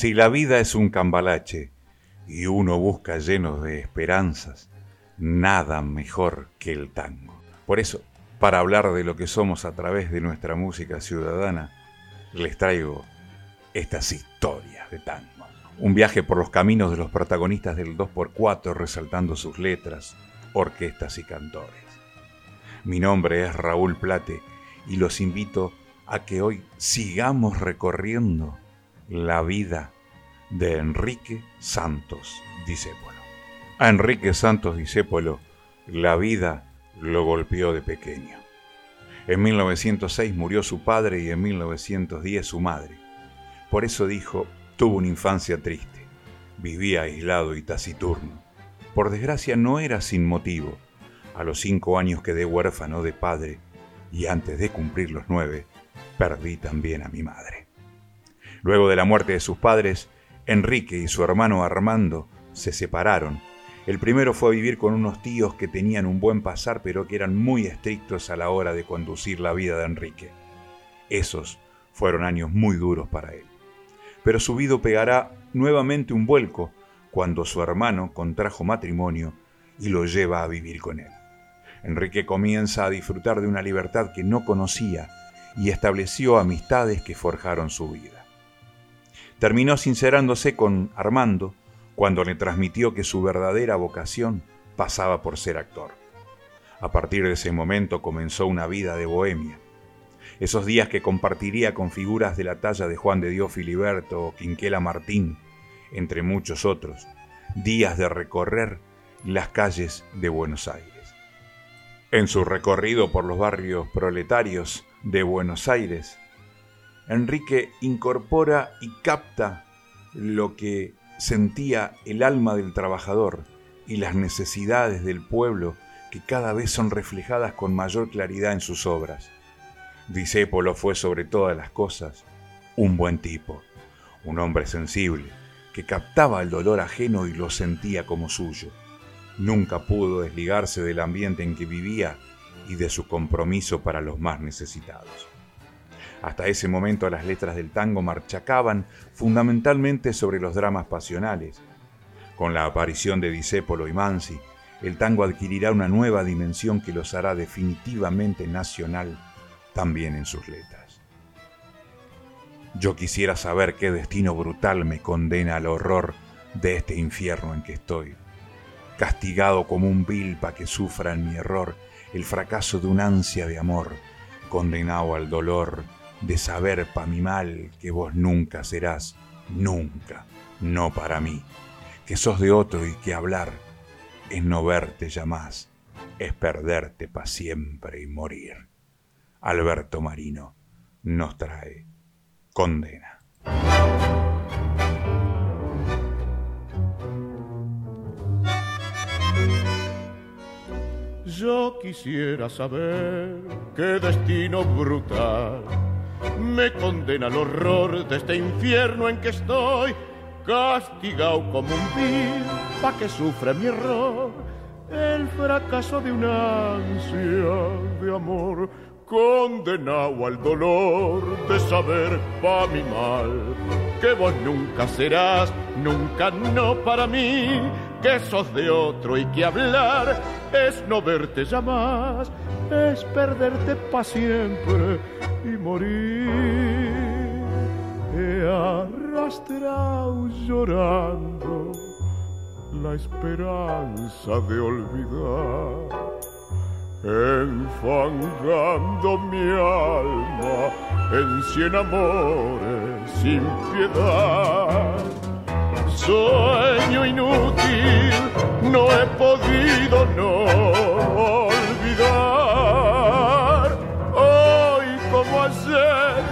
Si la vida es un cambalache y uno busca lleno de esperanzas, nada mejor que el tango. Por eso, para hablar de lo que somos a través de nuestra música ciudadana, les traigo estas historias de tango. Un viaje por los caminos de los protagonistas del 2x4 resaltando sus letras, orquestas y cantores. Mi nombre es Raúl Plate y los invito a que hoy sigamos recorriendo la vida de Enrique Santos Discépolo. A Enrique Santos Discépolo la vida lo golpeó de pequeño. En 1906 murió su padre y en 1910 su madre. Por eso dijo, tuvo una infancia triste. Vivía aislado y taciturno. Por desgracia no era sin motivo. A los cinco años quedé huérfano de padre y antes de cumplir los nueve, perdí también a mi madre. Luego de la muerte de sus padres, Enrique y su hermano Armando se separaron. El primero fue a vivir con unos tíos que tenían un buen pasar pero que eran muy estrictos a la hora de conducir la vida de Enrique. Esos fueron años muy duros para él. Pero su vida pegará nuevamente un vuelco cuando su hermano contrajo matrimonio y lo lleva a vivir con él. Enrique comienza a disfrutar de una libertad que no conocía y estableció amistades que forjaron su vida. Terminó sincerándose con Armando cuando le transmitió que su verdadera vocación pasaba por ser actor. A partir de ese momento comenzó una vida de bohemia. Esos días que compartiría con figuras de la talla de Juan de Dios Filiberto o Quinquela Martín, entre muchos otros, días de recorrer las calles de Buenos Aires. En su recorrido por los barrios proletarios de Buenos Aires, Enrique incorpora y capta lo que sentía el alma del trabajador y las necesidades del pueblo que cada vez son reflejadas con mayor claridad en sus obras. Disépolo fue sobre todas las cosas un buen tipo, un hombre sensible, que captaba el dolor ajeno y lo sentía como suyo. Nunca pudo desligarse del ambiente en que vivía y de su compromiso para los más necesitados. Hasta ese momento las letras del tango marchacaban fundamentalmente sobre los dramas pasionales. Con la aparición de Disépolo y Mansi, el tango adquirirá una nueva dimensión que los hará definitivamente nacional también en sus letras. Yo quisiera saber qué destino brutal me condena al horror de este infierno en que estoy, castigado como un vil pa' que sufra en mi error el fracaso de un ansia de amor, condenado al dolor de saber pa' mi mal que vos nunca serás, nunca, no para mí, que sos de otro y que hablar es no verte ya más, es perderte pa' siempre y morir. Alberto Marino nos trae condena. Yo quisiera saber qué destino brutal me condena al horror de este infierno en que estoy, castigado como un vil, pa' que sufra mi error, el fracaso de una ansia de amor, condenado al dolor de saber pa' mi mal, que vos nunca serás, nunca no para mí que sos de otro y que hablar es no verte ya más, es perderte para siempre y morir. He arrastrado llorando la esperanza de olvidar, enfangando mi alma en cien amores sin piedad sueño inútil, no he podido no olvidar. Hoy como ayer,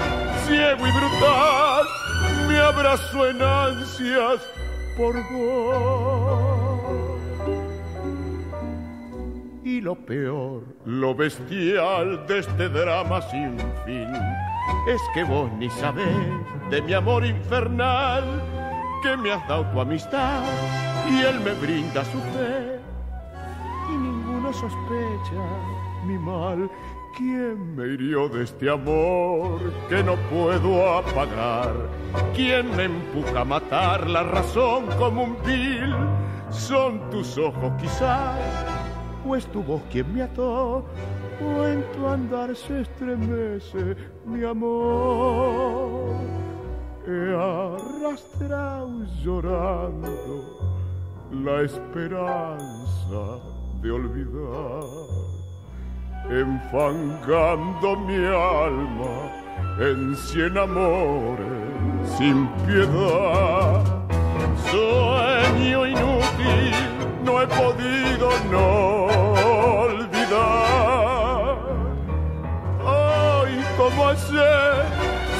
ciego y brutal, me abrazo en ansias por vos. Y lo peor, lo bestial de este drama sin fin, es que vos ni sabés de mi amor infernal que me has dado tu amistad y él me brinda su fe y ninguno sospecha mi mal. ¿Quién me hirió de este amor que no puedo apagar? ¿Quién me empuja a matar la razón como un vil? Son tus ojos quizás, o es tu voz quien me ató, o en tu andar se estremece mi amor. He arrastrado llorando la esperanza de olvidar, enfangando mi alma en cien amores sin piedad. Sueño inútil, no he podido no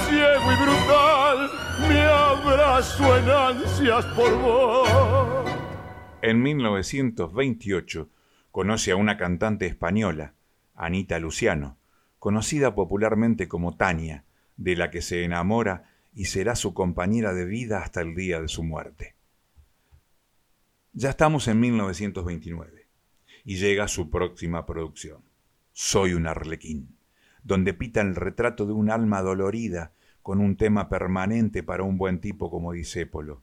ciego y brutal, mi abrazo en ansias por vos en 1928 conoce a una cantante española, Anita Luciano, conocida popularmente como Tania, de la que se enamora y será su compañera de vida hasta el día de su muerte. Ya estamos en 1929 y llega su próxima producción, Soy un arlequín, donde pita el retrato de un alma dolorida con un tema permanente para un buen tipo como Disépolo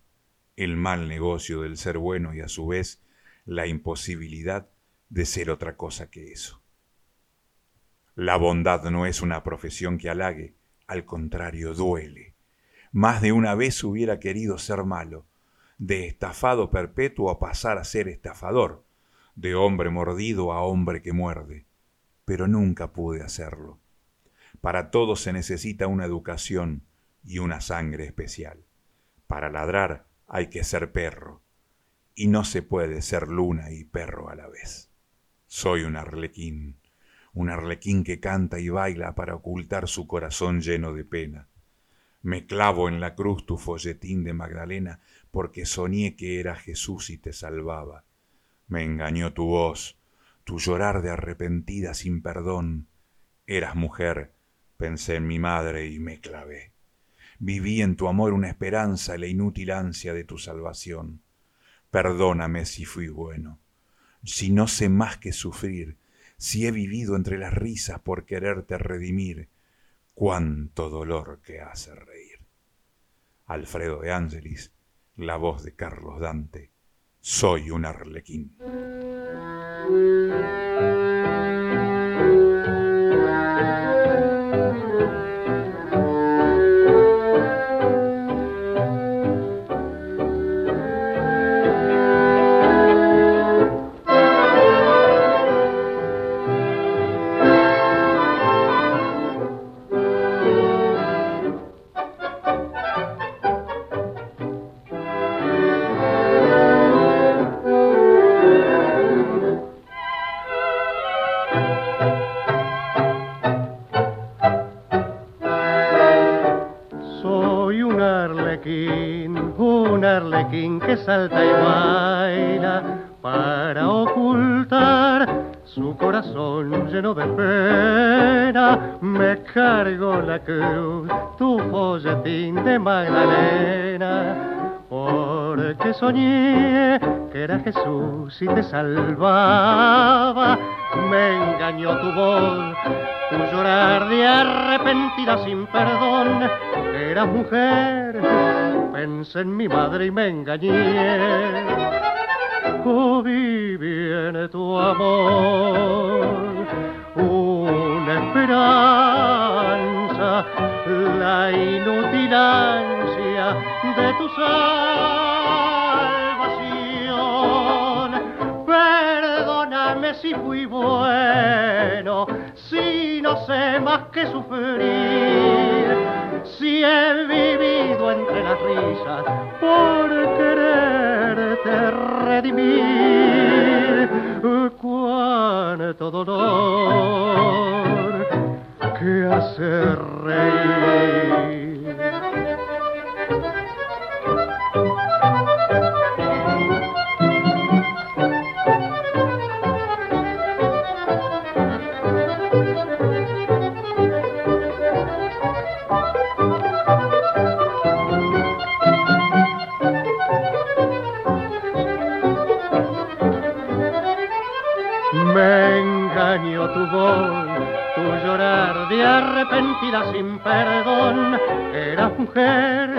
el mal negocio del ser bueno y a su vez la imposibilidad de ser otra cosa que eso. La bondad no es una profesión que halague, al contrario, duele. Más de una vez hubiera querido ser malo, de estafado perpetuo a pasar a ser estafador, de hombre mordido a hombre que muerde, pero nunca pude hacerlo. Para todo se necesita una educación y una sangre especial. Para ladrar hay que ser perro, y no se puede ser luna y perro a la vez. Soy un arlequín, un arlequín que canta y baila para ocultar su corazón lleno de pena. Me clavo en la cruz tu folletín de Magdalena porque soñé que era Jesús y te salvaba. Me engañó tu voz, tu llorar de arrepentida sin perdón. Eras mujer, pensé en mi madre y me clavé. Viví en tu amor una esperanza, la inútil ansia de tu salvación. Perdóname si fui bueno, si no sé más que sufrir, si he vivido entre las risas por quererte redimir, cuánto dolor que hace reír. Alfredo de Ángelis, la voz de Carlos Dante, soy un arlequín. Si te salvaba. Me engañó tu voz, tu llorar de arrepentida sin perdón. Eras mujer, pensé en mi madre y me engañé. Oh, viví en tu amor, una esperanza, la inútil ansia de tu si fui bueno, si no sé más que sufrir, si he vivido entre las risas por quererte redimir, cuánto dolor que hacer reír. Sin perdón. Era mujer,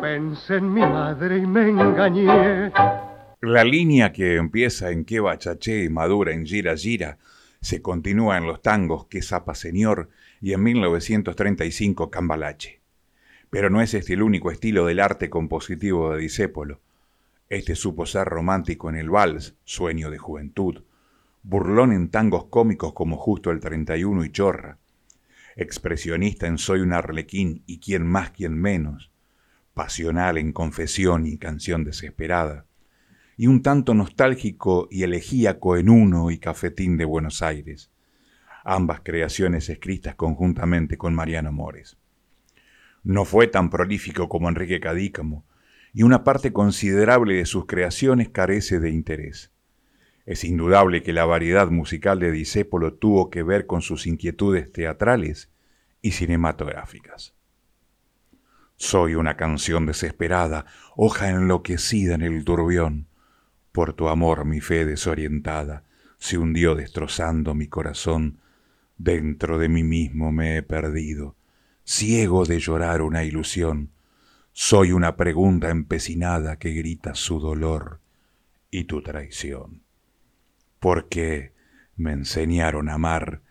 pensé en mi madre y me engañé. La línea que empieza en Que Bachaché y madura en Gira Gira se continúa en los tangos Que Zapa Señor y en 1935 Cambalache. Pero no es este el único estilo del arte compositivo de Disépolo. Este supo ser romántico en el vals, sueño de juventud, burlón en tangos cómicos como Justo el 31 y Chorra, expresionista en Soy un arlequín y quién más, quién menos, pasional en Confesión y Canción desesperada, y un tanto nostálgico y elegíaco en Uno y Cafetín de Buenos Aires, ambas creaciones escritas conjuntamente con Mariano Mores. No fue tan prolífico como Enrique Cadícamo, y una parte considerable de sus creaciones carece de interés. Es indudable que la variedad musical de Disépolo tuvo que ver con sus inquietudes teatrales y cinematográficas. Soy una canción desesperada, hoja enloquecida en el turbión. Por tu amor mi fe desorientada se hundió destrozando mi corazón. Dentro de mí mismo me he perdido, ciego de llorar una ilusión soy una pregunta empecinada que grita su dolor y tu traición. ¿Por qué me enseñaron a amar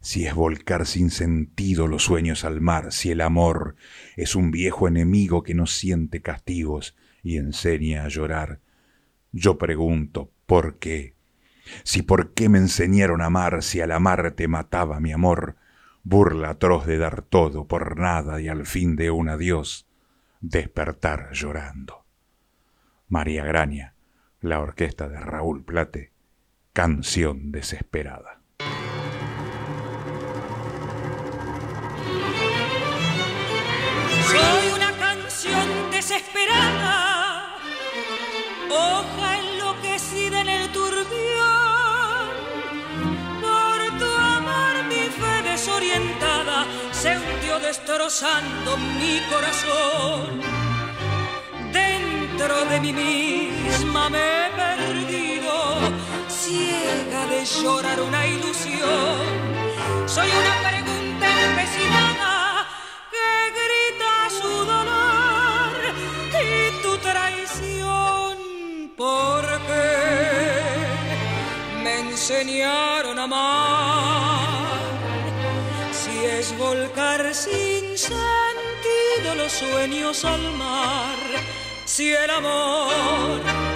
si es volcar sin sentido los sueños al mar, si el amor es un viejo enemigo que no siente castigos y enseña a llorar? Yo pregunto, ¿por qué? Si por qué me enseñaron a amar si al amar te mataba mi amor, burla atroz de dar todo por nada y al fin de un adiós despertar llorando. María Graña, la orquesta de Raúl Plate, Canción Desesperada. Soy una canción desesperada, hoja enloquecida en el turbión. Por tu amor mi fe desorientada se hundió destrozando mi corazón. Dentro de mí misma me perdido, ciega de llorar una ilusión. Soy una pregunta empecinada que grita su dolor y tu traición. ¿Por qué me enseñaron a amar? Si es volcar sin sentido los sueños al mar, si el amor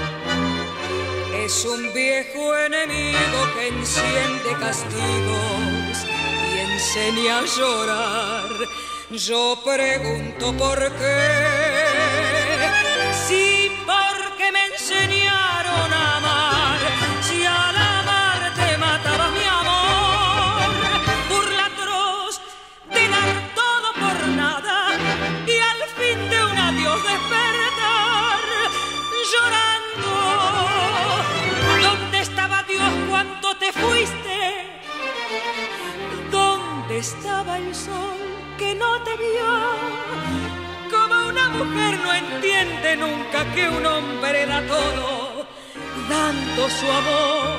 es un viejo enemigo que enciende castigos y enseña a llorar. Yo pregunto por qué, estaba el sol que no te vio? Como una mujer no entiende nunca que un hombre da todo, dando su amor.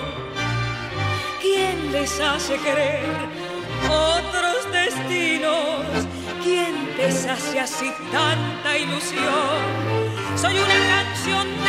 ¿Quién les hace creer otros destinos? ¿Quién les hace así tanta ilusión? Soy una canción desesperada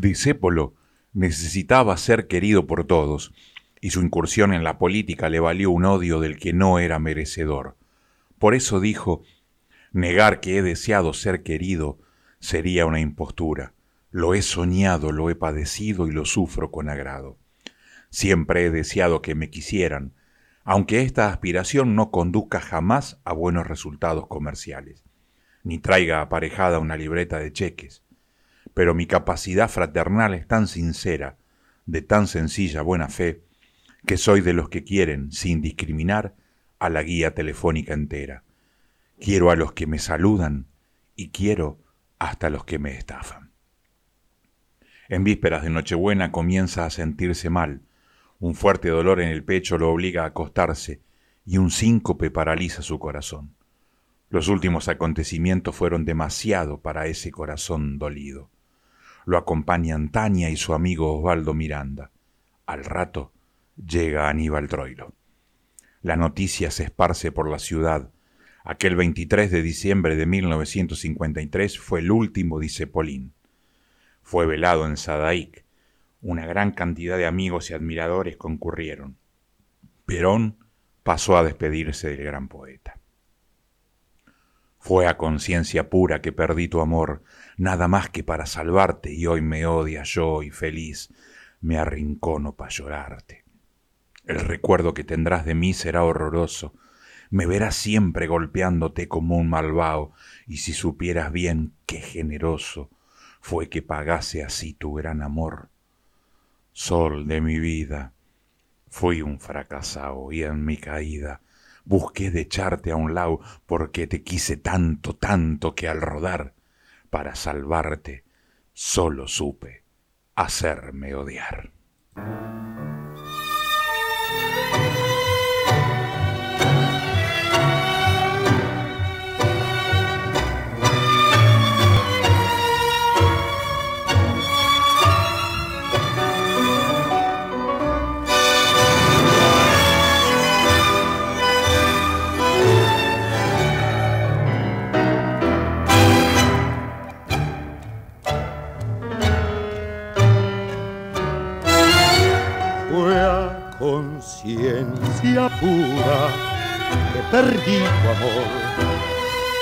Disépolo necesitaba ser querido por todos, y su incursión en la política le valió un odio del que no era merecedor. Por eso dijo, negar que he deseado ser querido sería una impostura. Lo he soñado, lo he padecido y lo sufro con agrado. Siempre he deseado que me quisieran, aunque esta aspiración no conduzca jamás a buenos resultados comerciales, ni traiga aparejada una libreta de cheques. Pero mi capacidad fraternal es tan sincera, de tan sencilla buena fe, que soy de los que quieren, sin discriminar, a la guía telefónica entera. Quiero a los que me saludan y quiero hasta los que me estafan. En vísperas de Nochebuena comienza a sentirse mal, un fuerte dolor en el pecho lo obliga a acostarse y un síncope paraliza su corazón. Los últimos acontecimientos fueron demasiado para ese corazón dolido. Lo acompañan Tania y su amigo Osvaldo Miranda. Al rato llega Aníbal Troilo. La noticia se esparce por la ciudad. Aquel 23 de diciembre de 1953 fue el último Dicepolín. Fue velado en Sadaic, una gran cantidad de amigos y admiradores concurrieron. Perón pasó a despedirse del gran poeta. Fue a conciencia pura que perdí tu amor, nada más que para salvarte, y hoy me odia yo y feliz me arrincono para llorarte. El recuerdo que tendrás de mí será horroroso, me verás siempre golpeándote como un malvado, y si supieras bien qué generoso fue que pagase así tu gran amor, sol de mi vida. Fui un fracasado y en mi caída busqué de echarte a un lado porque te quise tanto, tanto que al rodar, para salvarte, solo supe hacerme odiar. Perdí tu amor.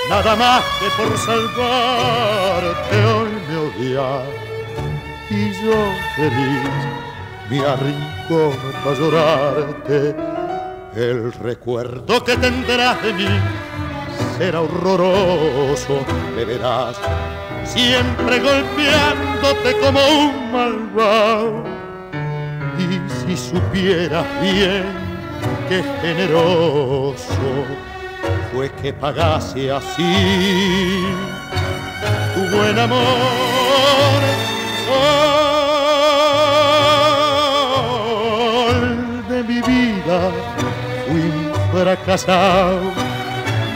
Nada más que por salvarte hoy me odias y yo feliz me arrincó para llorarte. El recuerdo que tendrás de mí será horroroso, me verás siempre golpeándote como un malvado y si supieras bien qué generoso fue que pagase así tu buen amor. Sol de mi vida fui fracasado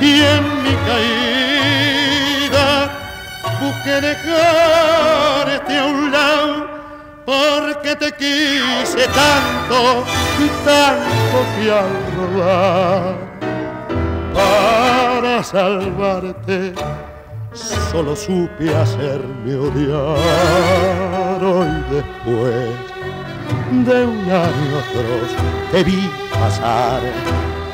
y en mi caída busqué dejarte a un lado porque te quise tanto y tanto que al rodar para salvarte solo supe hacerme odiar. Hoy después de un año atroz te vi pasar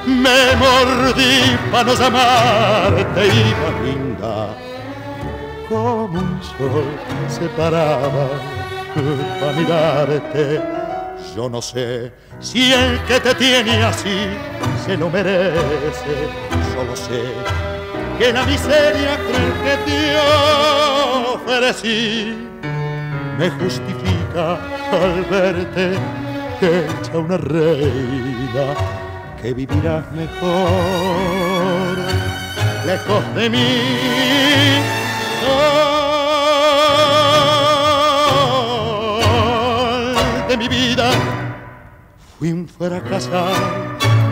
me mordí para no llamarte y más linda como un sol se paraba para mirarte. Yo no sé si el que te tiene así se lo merece. Solo sé que la miseria cruel que te ofrecí me justifica al verte hecha una reina que vivirás mejor lejos de mí. De mi vida. Fui un fracasado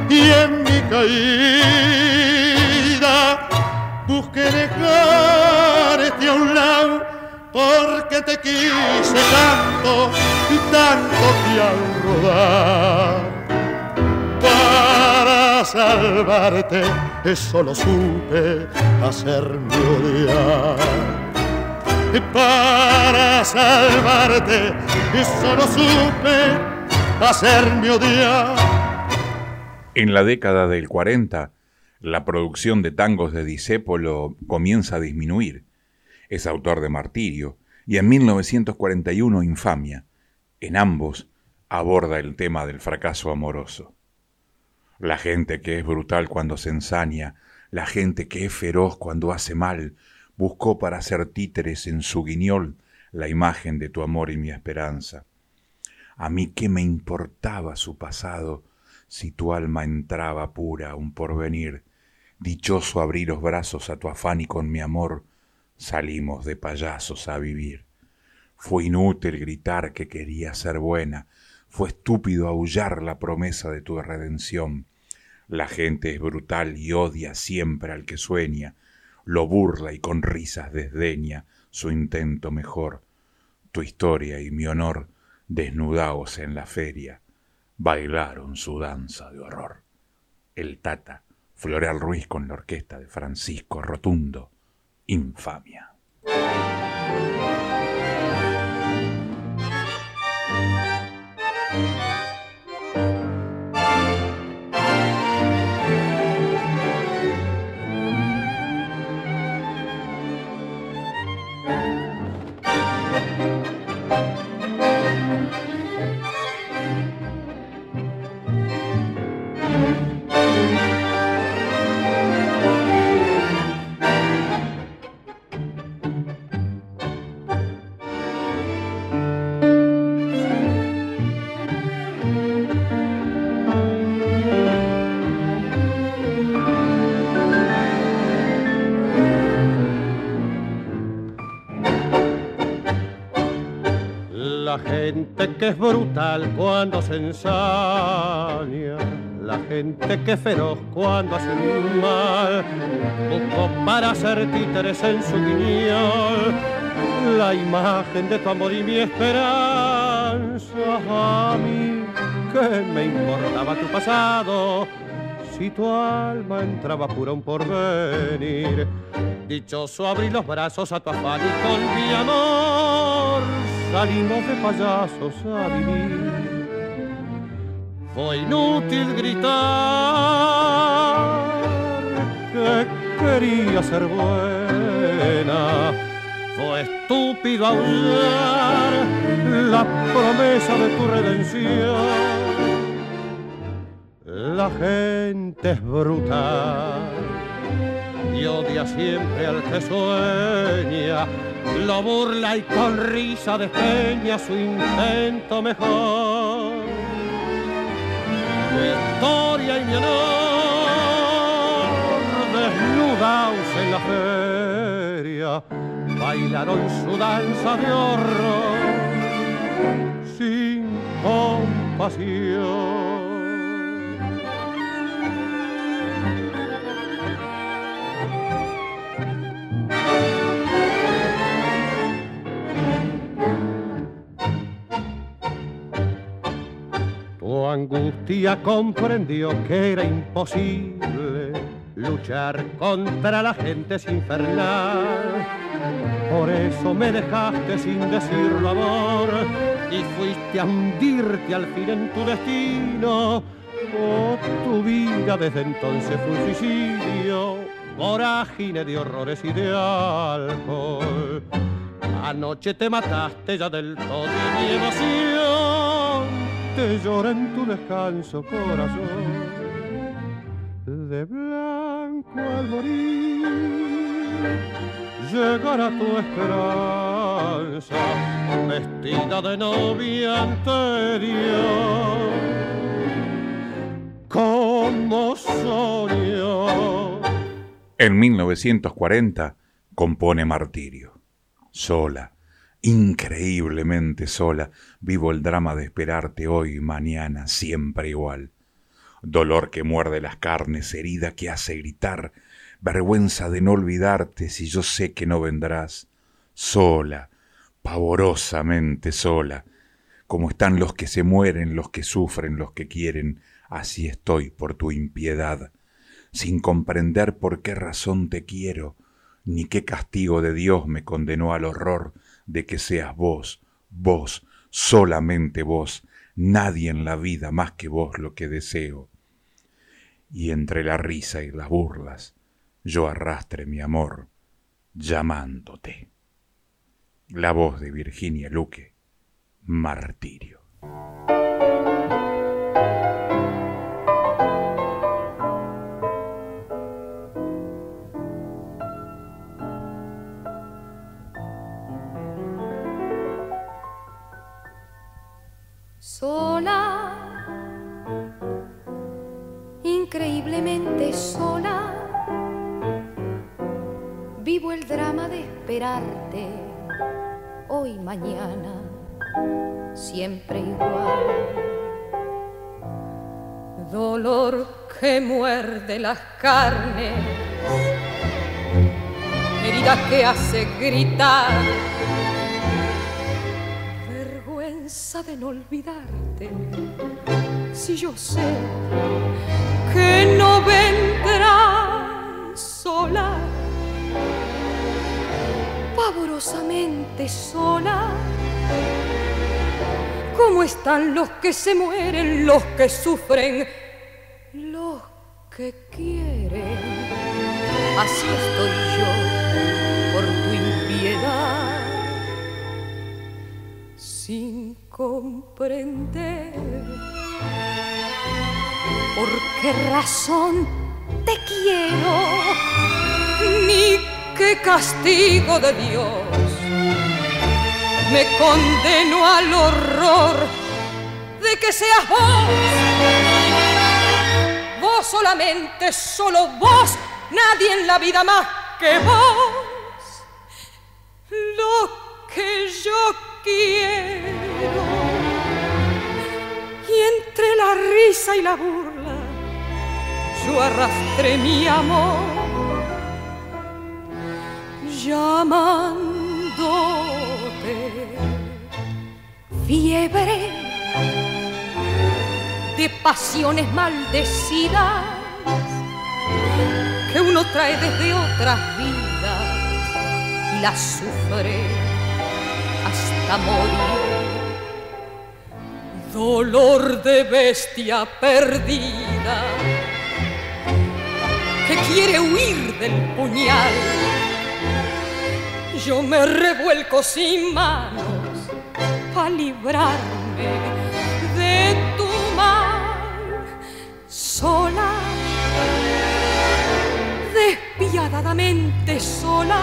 y en mi caída busqué dejarte a un lado porque te quise tanto y tanto que al rodar para salvarte solo supe hacerme odiar para salvarte. Solo supe hacerme odiar. En la década del 40, la producción de tangos de Disépolo comienza a disminuir. Es autor de Martirio y en 1941 Infamia. En ambos aborda el tema del fracaso amoroso. La gente que es brutal cuando se ensaña, la gente que es feroz cuando hace mal, buscó para hacer títeres en su guiñol la imagen de tu amor y mi esperanza. A mí qué me importaba su pasado si tu alma entraba pura a un porvenir, dichoso abrir los brazos a tu afán y con mi amor salimos de payasos a vivir. Fue inútil gritar que quería ser buena, fue estúpido aullar la promesa de tu redención. La gente es brutal y odia siempre al que sueña, lo burla y con risas desdeña su intento mejor. Tu historia y mi honor, desnudaos en la feria, bailaron su danza de horror. El Tata, Floreal Ruiz con la orquesta de Francisco Rotundo, Infamia. Que es brutal cuando se ensaña, la gente que es feroz cuando hace un mal, busco para hacer títeres en su guiñol la imagen de tu amor y mi esperanza. A mí que me importaba tu pasado, si tu alma entraba pura un porvenir. Dichoso abrí los brazos a tu afán y con mi amor salimos de payasos a vivir. Fue inútil gritar que quería ser buena. Fue estúpido aullar la promesa de tu redención. La gente es brutal y odia siempre al que sueña lo burla y con risa despeña su intento mejor. historia y mi honor, desnudaos en la feria, bailaron su danza de horror sin compasión. Angustia comprendió que era imposible luchar contra la gente infernal. Por eso me dejaste sin decirlo amor y fuiste a hundirte al fin en tu destino. Oh, tu vida desde entonces fue suicidio, vorágine de horrores y de alcohol. Anoche te mataste ya del todo y mi emoción te llora en tu descanso corazón. De blanco al morir, llegará tu esperanza, vestida de novia anterior, como soñó. En 1940 compone Martirio, sola increíblemente sola, vivo el drama de esperarte hoy mañana, siempre igual. Dolor que muerde las carnes, herida que hace gritar, vergüenza de no olvidarte si yo sé que no vendrás, sola, pavorosamente sola, como están los que se mueren, los que sufren, los que quieren, así estoy por tu impiedad, sin comprender por qué razón te quiero, ni qué castigo de Dios me condenó al horror de que seas vos, vos, solamente vos, nadie en la vida más que vos lo que deseo. Y entre la risa y las burlas, yo arrastre mi amor, llamándote. La voz de Virginia Luque, Martirio. Esperarte hoy, mañana, siempre igual. Dolor que muerde las carnes, herida que hace gritar, vergüenza de no olvidarte si yo sé sola. ¿Cómo están los que se mueren, los que sufren, los que quieren? Así estoy yo por tu impiedad, sin comprender ¿Por qué razón te quiero? Ni qué castigo de Dios me condeno al horror de que seas vos. Vos solamente, solo vos, nadie en la vida más que vos. Lo que yo quiero. Y entre la risa y la burla yo arrastré mi amor llamándote fiebre de pasiones maldecidas que uno trae desde otras vidas y las sufre hasta morir. Dolor de bestia perdida que quiere huir del puñal. Yo me revuelco sin manos para librarme de tu mal. Sola, despiadadamente sola,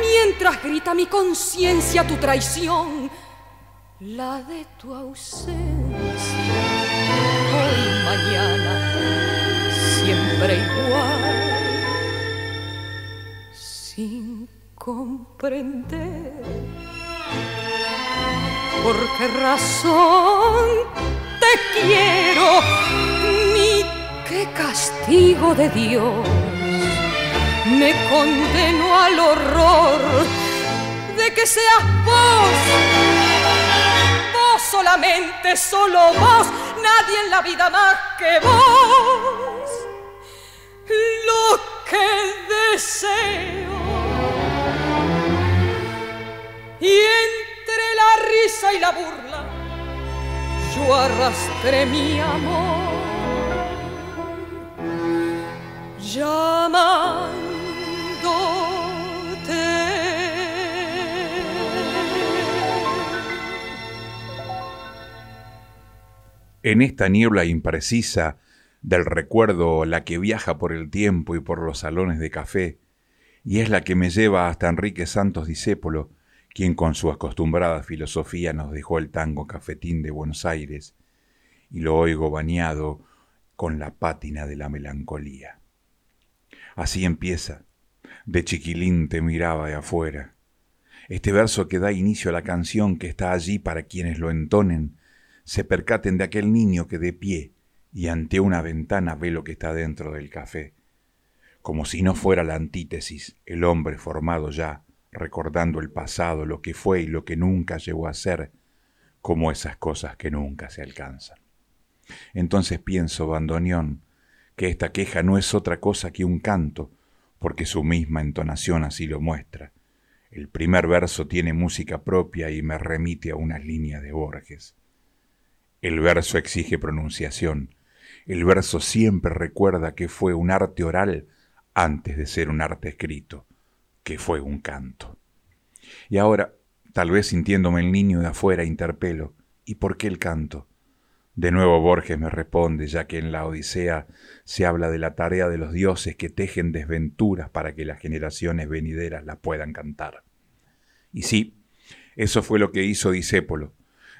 mientras grita mi conciencia tu traición, la de tu ausencia hoy mañana siempre igual, sin comprender. Por qué razón te quiero, ni qué castigo de Dios. Me condeno al horror de que seas vos, vos solamente, solo vos, nadie en la vida más que vos. Lo que deseo. Y entre la risa y la burla, yo arrastré mi amor, llamándote. En esta niebla imprecisa, del recuerdo la que viaja por el tiempo y por los salones de café, y es la que me lleva hasta Enrique Santos Discépolo, quien con su acostumbrada filosofía nos dejó el tango cafetín de Buenos Aires, y lo oigo bañado con la pátina de la melancolía. Así empieza, de chiquilín te miraba de afuera. Este verso que da inicio a la canción que está allí para quienes lo entonen, se percaten de aquel niño que de pie, y ante una ventana ve lo que está dentro del café, como si no fuera la antítesis, el hombre formado ya, recordando el pasado, lo que fue y lo que nunca llegó a ser, como esas cosas que nunca se alcanzan. Entonces pienso, bandoneón, que esta queja no es otra cosa que un canto, porque su misma entonación así lo muestra. El primer verso tiene música propia y me remite a unas líneas de Borges. El verso exige pronunciación. El verso siempre recuerda que fue un arte oral antes de ser un arte escrito, que fue un canto. Y ahora, tal vez sintiéndome el niño de afuera, interpelo, ¿y por qué el canto? De nuevo Borges me responde, ya que en la Odisea se habla de la tarea de los dioses que tejen desventuras para que las generaciones venideras las puedan cantar. Y sí, eso fue lo que hizo Disépolo.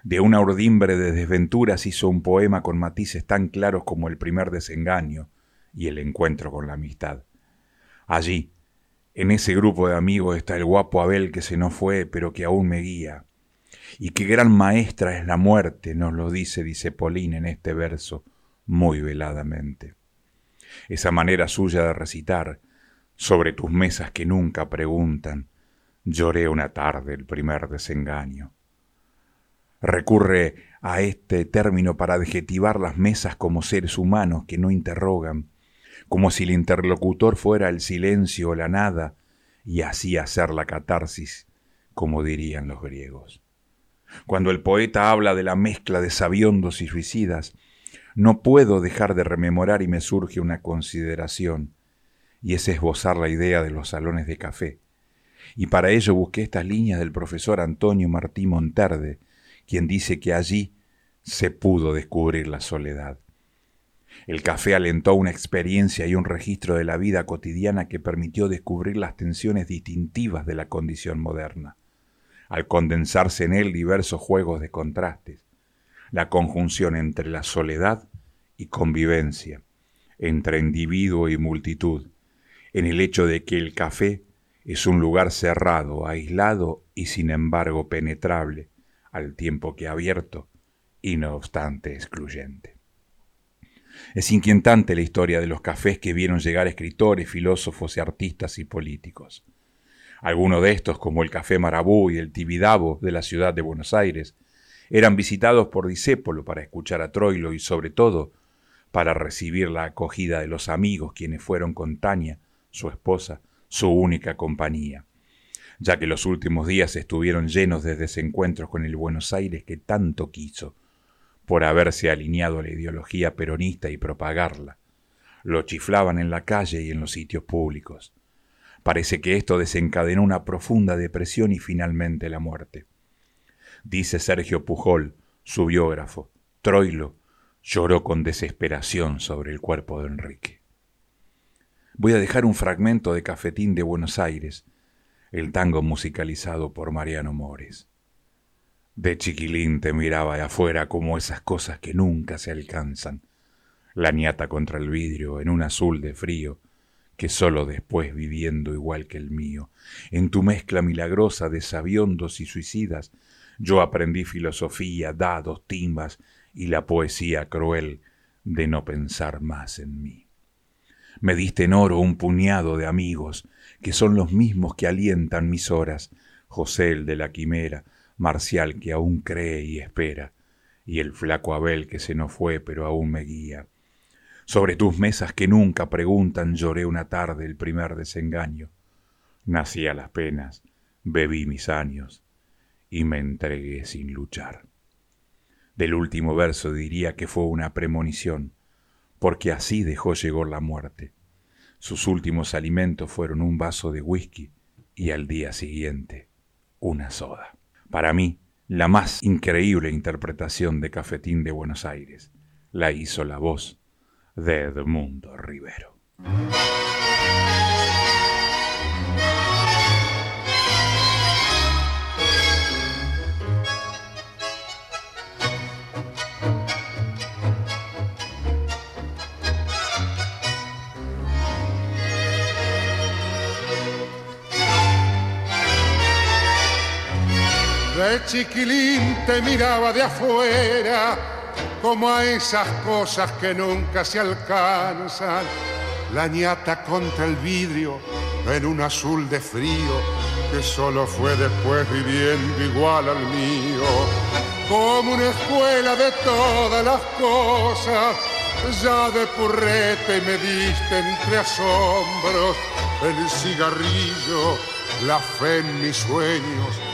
De una urdimbre de desventuras hizo un poema con matices tan claros como el primer desengaño y el encuentro con la amistad. Allí, en ese grupo de amigos está el guapo Abel que se nos fue, pero que aún me guía y qué gran maestra es la muerte, nos lo dice Polín en este verso, muy veladamente. Esa manera suya de recitar, sobre tus mesas que nunca preguntan, lloré una tarde el primer desengaño. Recurre a este término para adjetivar las mesas como seres humanos que no interrogan, como si el interlocutor fuera el silencio o la nada, y así hacer la catarsis, como dirían los griegos. Cuando el poeta habla de la mezcla de sabiondos y suicidas, no puedo dejar de rememorar y me surge una consideración, y es esbozar la idea de los salones de café. Y para ello busqué estas líneas del profesor Antonio Martí Monterde, quien dice que allí se pudo descubrir la soledad. El café alentó una experiencia y un registro de la vida cotidiana que permitió descubrir las tensiones distintivas de la condición moderna al condensarse en él diversos juegos de contrastes, la conjunción entre la soledad y convivencia, entre individuo y multitud, en el hecho de que el café es un lugar cerrado, aislado y sin embargo penetrable, al tiempo que abierto y no obstante excluyente. Es inquietante la historia de los cafés que vieron llegar escritores, filósofos y artistas y políticos. Algunos de estos, como el Café Marabú y el Tibidabo de la ciudad de Buenos Aires, eran visitados por Disépolo para escuchar a Troilo y sobre todo para recibir la acogida de los amigos quienes fueron con Tania, su esposa, su única compañía, ya que los últimos días estuvieron llenos de desencuentros con el Buenos Aires que tanto quiso, por haberse alineado a la ideología peronista y propagarla. Lo chiflaban en la calle y en los sitios públicos. Parece que esto desencadenó una profunda depresión y finalmente la muerte. Dice Sergio Pujol, su biógrafo, Troilo lloró con desesperación sobre el cuerpo de Enrique. Voy a dejar un fragmento de Cafetín de Buenos Aires, el tango musicalizado por Mariano Mores. De chiquilín te miraba de afuera como esas cosas que nunca se alcanzan, la niata contra el vidrio en un azul de frío, que solo después viviendo igual que el mío, en tu mezcla milagrosa de sabiondos y suicidas, yo aprendí filosofía, dados, timbas y la poesía cruel de no pensar más en mí. Me diste en oro un puñado de amigos, que son los mismos que alientan mis horas, José el de la quimera, Marcial que aún cree y espera, y el flaco Abel que se nos fue pero aún me guía. Sobre tus mesas que nunca preguntan lloré una tarde el primer desengaño. Nací a las penas, bebí mis años y me entregué sin luchar. Del último verso diría que fue una premonición, porque así dejó llegar la muerte. Sus últimos alimentos fueron un vaso de whisky y al día siguiente una soda. Para mí, la más increíble interpretación de Cafetín de Buenos Aires la hizo la voz de Edmundo Rivero. De chiquilín te miraba de afuera como a esas cosas que nunca se alcanzan. La ñata contra el vidrio en un azul de frío que solo fue después viviendo igual al mío. Como una escuela de todas las cosas, ya de purrete me diste entre asombros el cigarrillo, la fe en mis sueños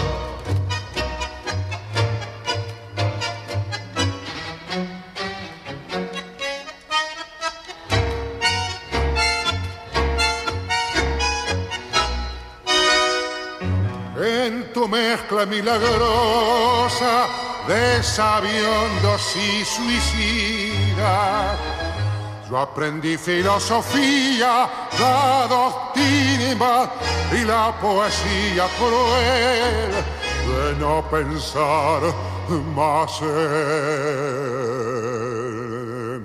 Tu mezcla milagrosa de sabiondos y suicidas yo aprendí filosofía, la doctrina y la poesía cruel de no pensar más en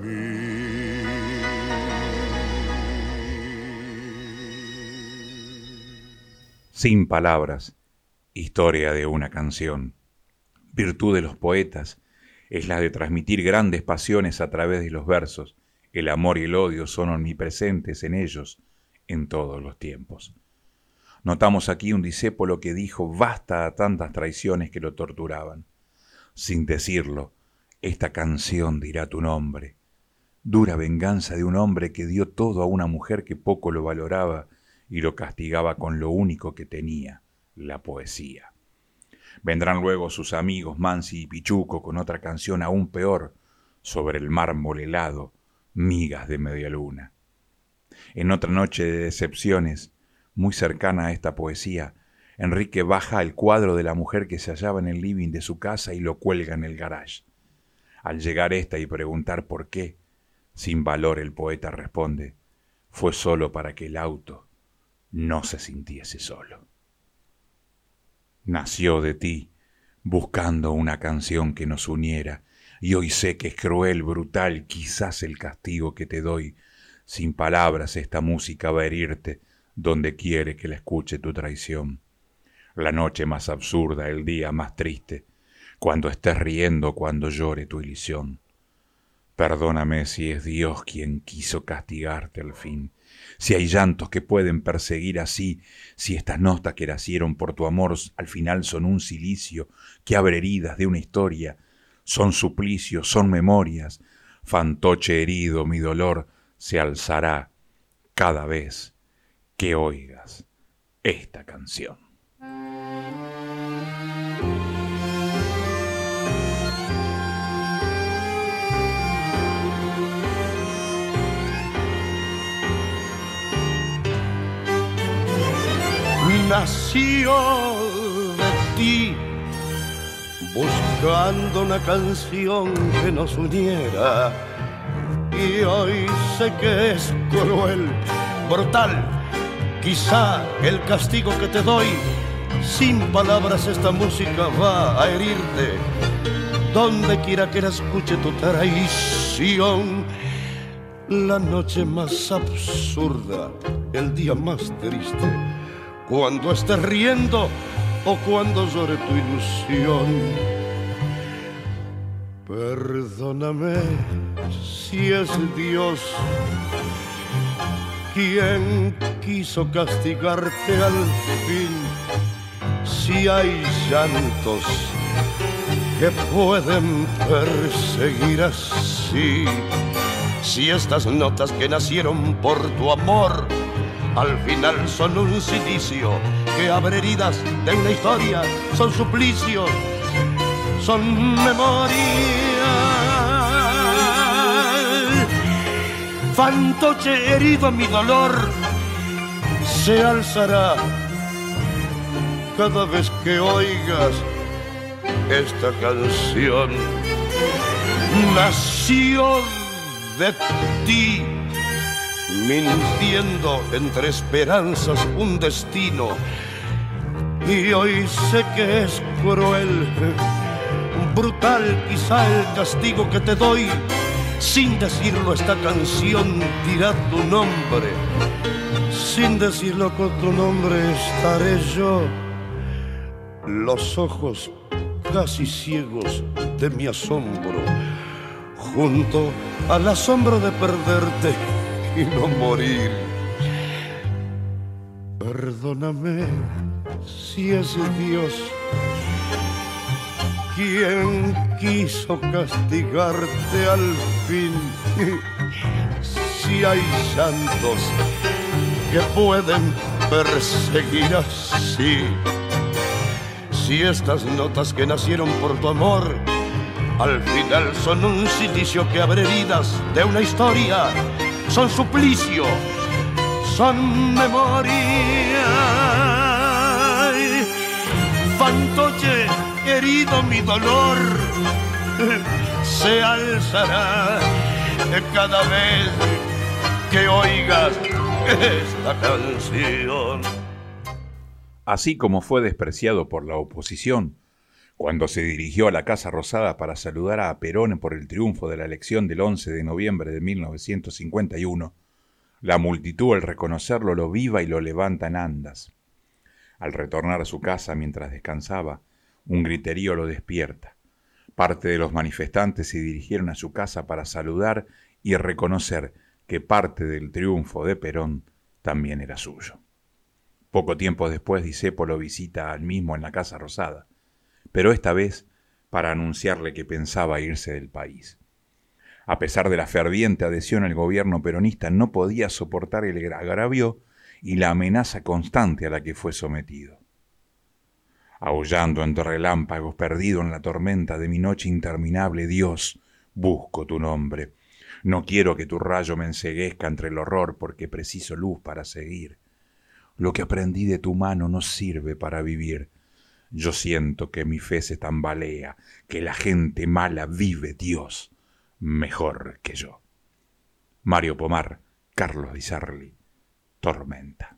mí. Sin palabras, historia de una canción. Virtud de los poetas es la de transmitir grandes pasiones a través de los versos el amor y el odio son omnipresentes en ellos en todos los tiempos. Notamos aquí un discépolo que dijo basta a tantas traiciones que lo torturaban. Sin decirlo, esta canción dirá tu nombre. Dura venganza de un hombre que dio todo a una mujer que poco lo valoraba y lo castigaba con lo único que tenía, la poesía. Vendrán luego sus amigos Mansi y Pichuco con otra canción aún peor, sobre el mármol helado, migas de media luna. En otra noche de decepciones, muy cercana a esta poesía, Enrique baja el cuadro de la mujer que se hallaba en el living de su casa y lo cuelga en el garage. Al llegar esta y preguntar por qué, sin valor el poeta responde, fue solo para que el auto no se sintiese solo. Nació de ti, buscando una canción que nos uniera, y hoy sé que es cruel, brutal, quizás el castigo que te doy. Sin palabras esta música va a herirte donde quiere que la escuche tu traición. La noche más absurda, el día más triste, cuando estés riendo, cuando llore tu ilusión. Perdóname si es Dios quien quiso castigarte al fin, si hay llantos que pueden perseguir así, si estas notas que nacieron por tu amor al final son un silicio que abre heridas de una historia son suplicios, son memorias. Fantoche herido, mi dolor se alzará cada vez que oigas esta canción. Nació de ti buscando una canción que nos uniera. Y hoy sé que es cruel, brutal, quizá el castigo que te doy. Sin palabras esta música va a herirte. Donde quiera que la escuche tu traición. La noche más absurda, el día más triste. Cuando estés riendo o cuando llore tu ilusión. Perdóname si es Dios quien quiso castigarte al fin. Si hay llantos que pueden perseguir así, si estas notas que nacieron por tu amor al final son un silicio que abre heridas de una historia, son suplicios, son memoria. Fantoche herido mi dolor se alzará cada vez que oigas esta canción. Nació de ti mintiendo entre esperanzas un destino. Y hoy sé que es cruel, brutal quizá el castigo que te doy. Sin decirlo esta canción dirá tu nombre. Sin decirlo con tu nombre estaré yo. Los ojos casi ciegos de mi asombro, junto al asombro de perderte y no morir. Perdóname si es Dios quien quiso castigarte al fin. Si hay santos que pueden perseguir así. Si estas notas que nacieron por tu amor al final son un silicio que abre heridas de una historia son suplicio, son memoria. Fantoche, herido mi dolor, se alzará cada vez que oigas esta canción. Así como fue despreciado por la oposición, cuando se dirigió a la Casa Rosada para saludar a Perón por el triunfo de la elección del 11 de noviembre de 1951, la multitud al reconocerlo lo viva y lo levanta en andas. Al retornar a su casa mientras descansaba, un griterío lo despierta. Parte de los manifestantes se dirigieron a su casa para saludar y reconocer que parte del triunfo de Perón también era suyo. Poco tiempo después, Dicepo lo visita al mismo en la Casa Rosada pero esta vez para anunciarle que pensaba irse del país. A pesar de la ferviente adhesión al gobierno peronista, no podía soportar el agravio y la amenaza constante a la que fue sometido. Aullando entre relámpagos, perdido en la tormenta de mi noche interminable, Dios, busco tu nombre. No quiero que tu rayo me enseguezca entre el horror, porque preciso luz para seguir. Lo que aprendí de tu mano no sirve para vivir. Yo siento que mi fe se tambalea, que la gente mala vive Dios mejor que yo. Mario Pomar, Carlos Di Sarli, Tormenta.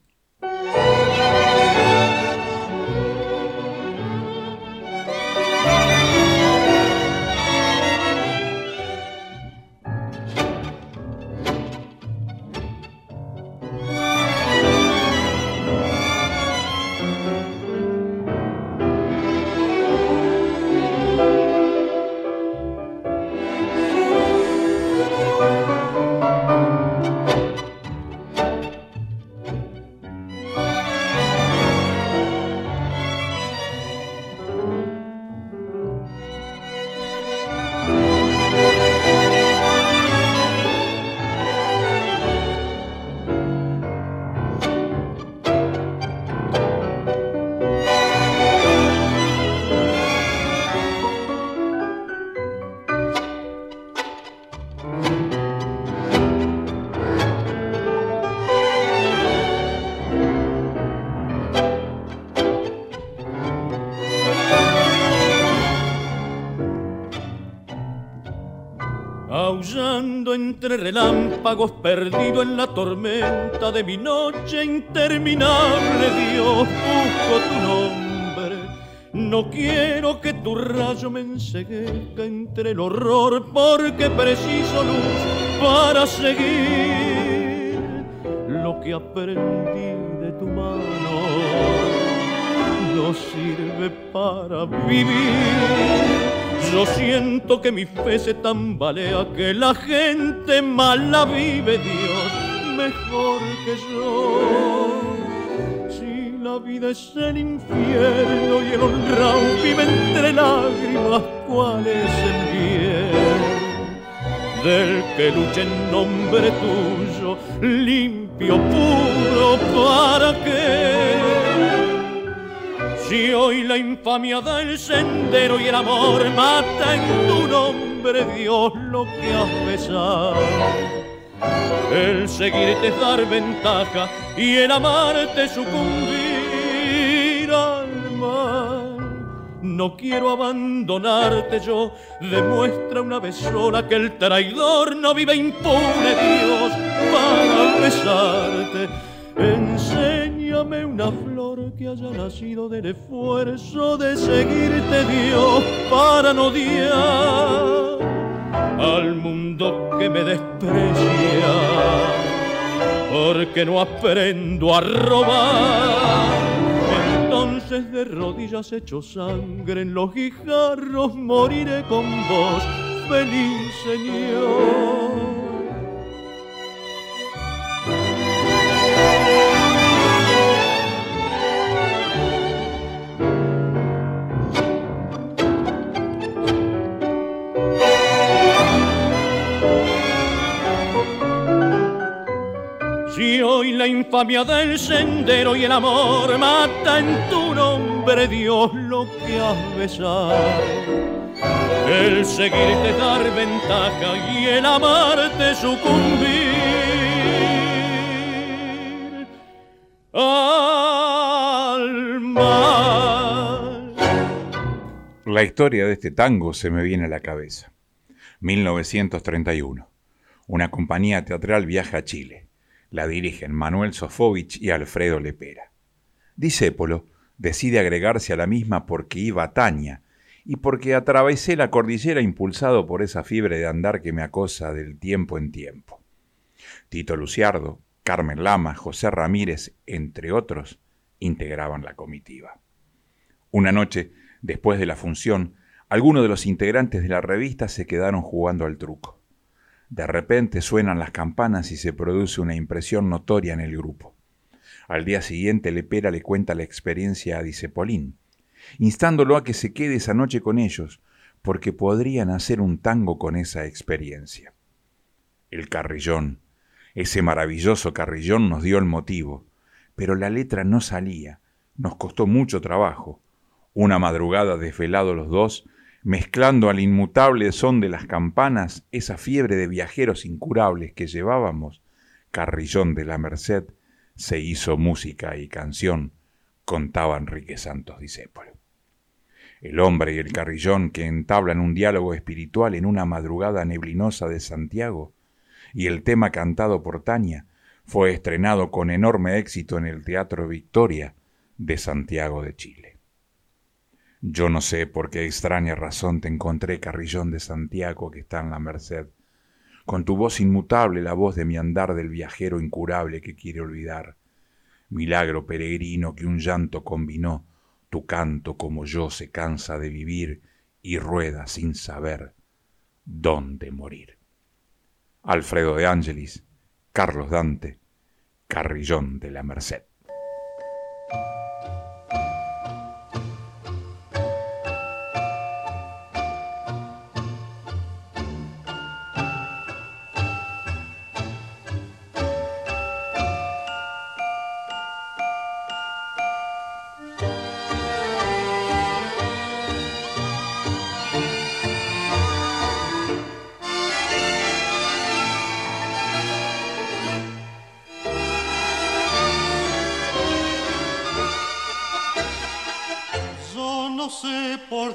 Relámpagos perdido en la tormenta de mi noche interminable, Dios, busco tu nombre. No quiero que tu rayo me enseguezca entre el horror, porque preciso luz para seguir lo que aprendí de tu mano. No sirve para vivir yo siento que mi fe se tambalea, que la gente mala vive Dios mejor que yo. Si la vida es el infierno y el honrado vive entre lágrimas, ¿cuál es el bien? Del que lucha en nombre tuyo, limpio, puro ¿para qué? Si hoy la infamia del sendero y el amor mata en tu nombre, Dios, lo que has besado. El seguirte es dar ventaja y el amarte sucumbir al mal. No quiero abandonarte yo, demuestra una vez sola que el traidor no vive impune, Dios, para besarte. Una flor que haya nacido del esfuerzo de seguirte, Dios, para no odiar al mundo que me desprecia, porque no aprendo a robar. Entonces de rodillas hecho sangre en los guijarros moriré con vos, feliz Señor. Hoy la infamia del sendero y el amor mata en tu nombre, Dios, lo que has besado. El seguirte dar ventaja y el amarte sucumbir al mal. La historia de este tango se me viene a la cabeza. 1931. Una compañía teatral viaja a Chile. La dirigen Manuel Sofovich y Alfredo Lepera. Disépolo decide agregarse a la misma porque iba a Tania y porque atravesé la cordillera impulsado por esa fiebre de andar que me acosa del tiempo en tiempo. Tito Luciardo, Carmen Lama, José Ramírez, entre otros, integraban la comitiva. Una noche, después de la función, algunos de los integrantes de la revista se quedaron jugando al truco. De repente suenan las campanas y se produce una impresión notoria en el grupo. Al día siguiente Lepera le cuenta la experiencia a Dicepolín, instándolo a que se quede esa noche con ellos, porque podrían hacer un tango con esa experiencia. El carrillón, ese maravilloso carrillón nos dio el motivo, pero la letra no salía, nos costó mucho trabajo. Una madrugada desvelados los dos, mezclando al inmutable son de las campanas esa fiebre de viajeros incurables que llevábamos, Carrillón de la Merced se hizo música y canción, contaba Enrique Santos Discépolo. El hombre y el carrillón que entablan un diálogo espiritual en una madrugada neblinosa de Santiago, y el tema cantado por Tania fue estrenado con enorme éxito en el Teatro Victoria de Santiago de Chile. Yo no sé por qué extraña razón te encontré, carrillón de Santiago que está en la merced, con tu voz inmutable, la voz de mi andar del viajero incurable que quiere olvidar. Milagro peregrino que un llanto combinó, tu canto como yo se cansa de vivir y rueda sin saber dónde morir. Alfredo de Ángelis, Carlos Dante, Carrillón de la Merced.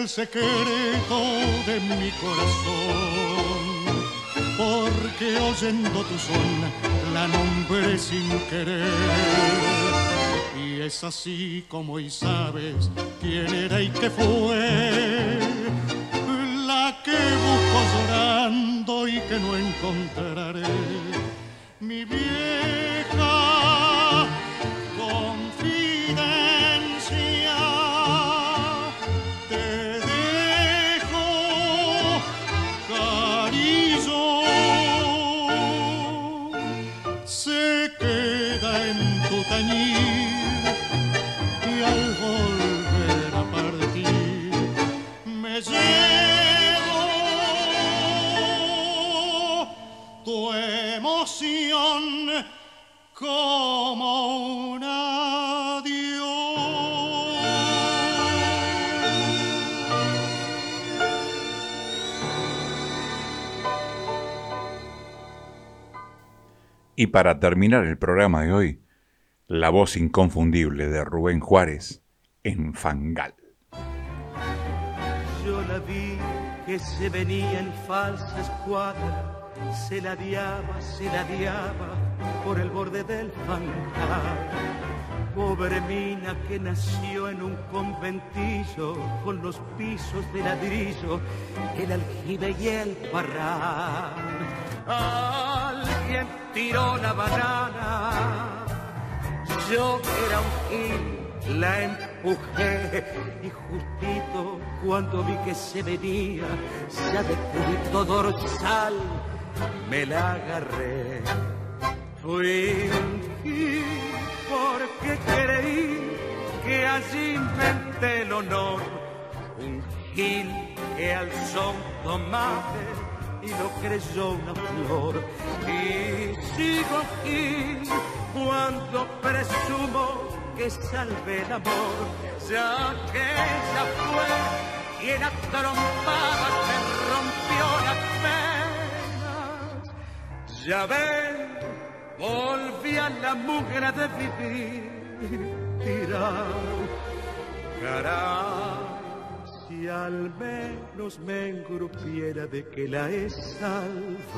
el secreto de mi corazón, porque oyendo tu son la nombré sin querer. Y es así como hoy sabes quién era y qué fue la que busco llorando y que no encontraré. Mi vieja Y para terminar el programa de hoy, la voz inconfundible de Rubén Juárez en Fangal. Yo la vi que se venía en falsa escuadra, se la diaba, se la diaba por el borde del fangal. Pobre mina que nació en un conventillo con los pisos de ladrillo, el aljibe y el parral. Alguien tiró la banana yo era un gil, la empujé y justito cuando vi que se venía, ya de cubito dorsal, me la agarré. Fui un gil porque creí que allí inventé el honor, un gil que alzó un tomate y lo creyó una flor. Y sigo gil cuando presumo que salve el amor, ya que ella fue quien a trompadas me rompió las penas. Ya ven, volví a la mujer de vivir tirado. Caray, si al menos me engrupiera de que la he salvado.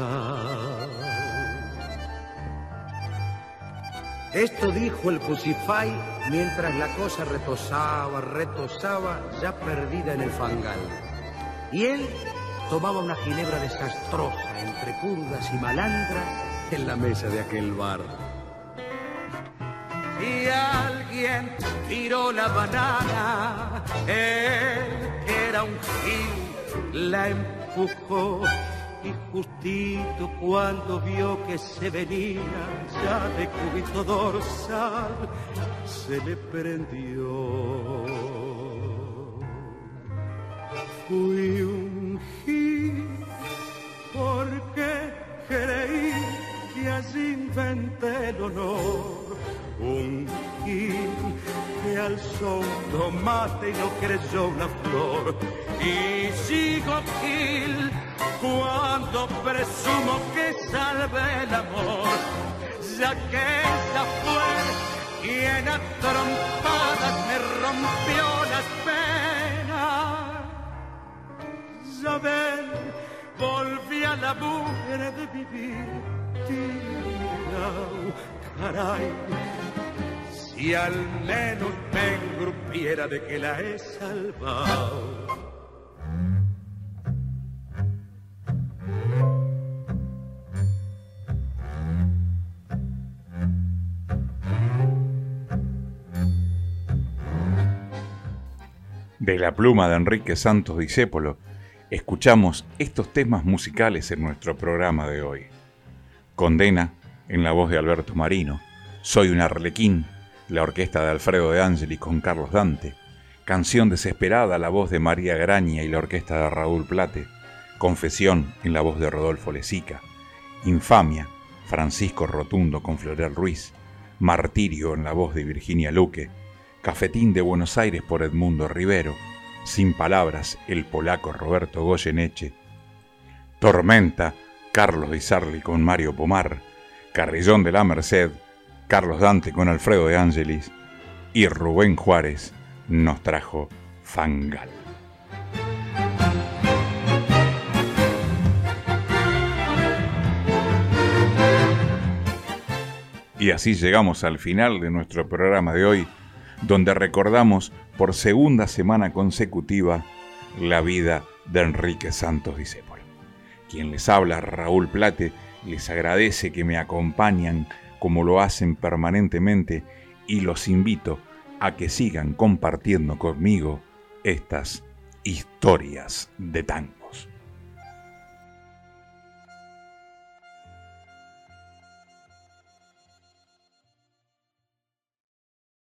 Esto dijo el Pusify mientras la cosa retosaba, retosaba, ya perdida en el fangal. Y él tomaba una ginebra desastrosa entre curdas y malandras en la mesa de aquel bar. Y alguien tiró la banana, él era un gil, la empujó y justito cuando vio que se venía ya de cubito dorsal, se le prendió. Fui un gil porque creí que así inventé el honor. Un gil que alzó un tomate y no creyó una flor. Y sigo gil cuando presumo que salve el amor, ya que esa fue quien a trompadas me rompió las penas. Ya ven, volví a la mujer de vivir caray. Si al menos me engrupiera de que la he salvado De la pluma de Enrique Santos Discépolo, escuchamos estos temas musicales en nuestro programa de hoy. Condena, en la voz de Alberto Marino, Soy un arlequín, la orquesta de Alfredo de Angeli con Carlos Dante, Canción desesperada, la voz de María Graña y la orquesta de Raúl Plate, Confesión, en la voz de Rodolfo Lezica, Infamia, Francisco Rotundo con Florel Ruiz, Martirio en la voz de Virginia Luque, Cafetín de Buenos Aires por Edmundo Rivero, Sin Palabras, el polaco Roberto Goyeneche, Tormenta, Carlos Di Sarli con Mario Pomar, Carrillón de la Merced, Carlos Dante con Alfredo de Ángelis y Rubén Juárez nos trajo Fangal. Y así llegamos al final de nuestro programa de hoy, donde recordamos por segunda semana consecutiva la vida de Enrique Santos Discépolo. Quien les habla, Raúl Plate, les agradece que me acompañan como lo hacen permanentemente y los invito a que sigan compartiendo conmigo estas historias de tango.